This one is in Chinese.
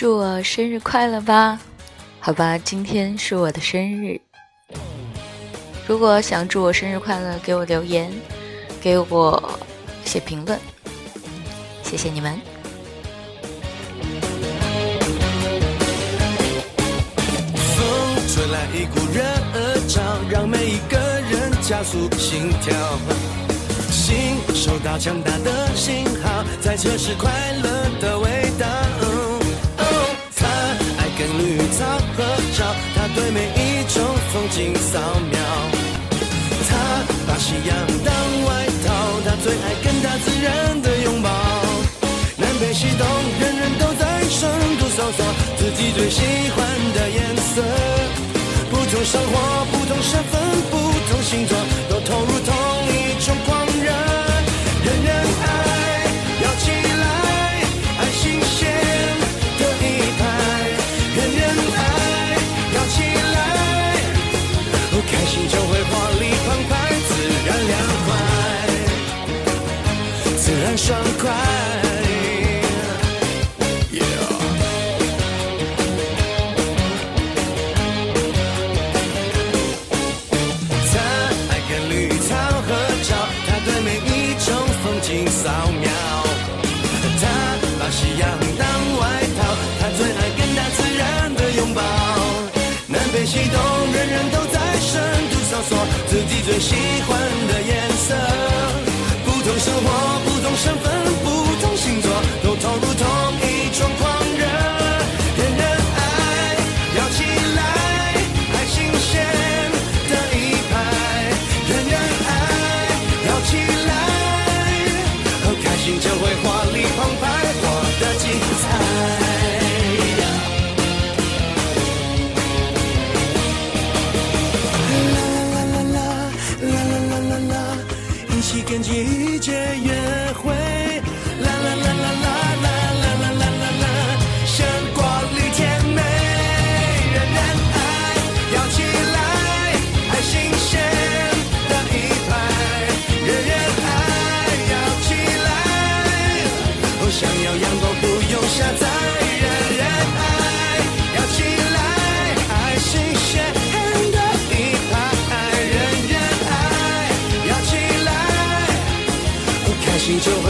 祝我生日快乐吧！好吧，今天是我的生日。如果想祝我生日快乐，给我留言，给我写评论，谢谢你们。风吹来一股热潮，让每一个人加速心跳。心收到强大的信号，在测试快乐的味道。对每一种风景扫描。他把夕阳当外套，他最爱跟大自然的拥抱。南北西东，人人都在深度搜索自己最喜欢的颜色。不同生活，不同身份，活力澎湃，自然凉快，自然爽快。他爱跟绿草合照，他对每一种风景扫描。最喜欢的颜色。不同生活，不同身份，不同星座，都投入起跟季节约会。啦啦啦啦啦啦啦啦啦啦啦，生活里甜美。人人爱，摇起来，爱新鲜的一派。人人爱，摇起来，哦，想要阳光不用下载。你就。